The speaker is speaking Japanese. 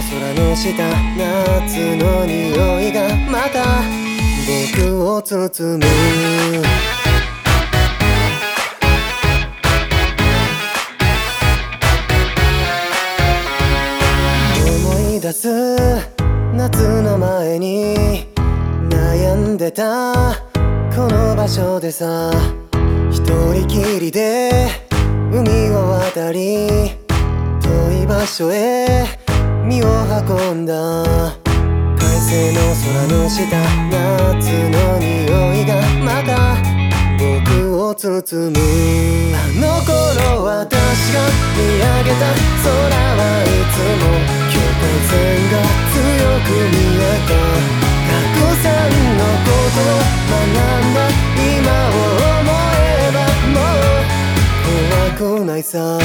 空の下夏の匂いがまた僕を包む思い出す夏の前に悩んでたこの場所でさ一人きりで海を渡り遠い場所へ身を運んだ。快晴の空の下。夏の匂いが。また僕を包む。あの頃私が見上げた。空はいつも境界線が強く見えた。たくさんのことを学んだ。今を思えばもう怖くないさ。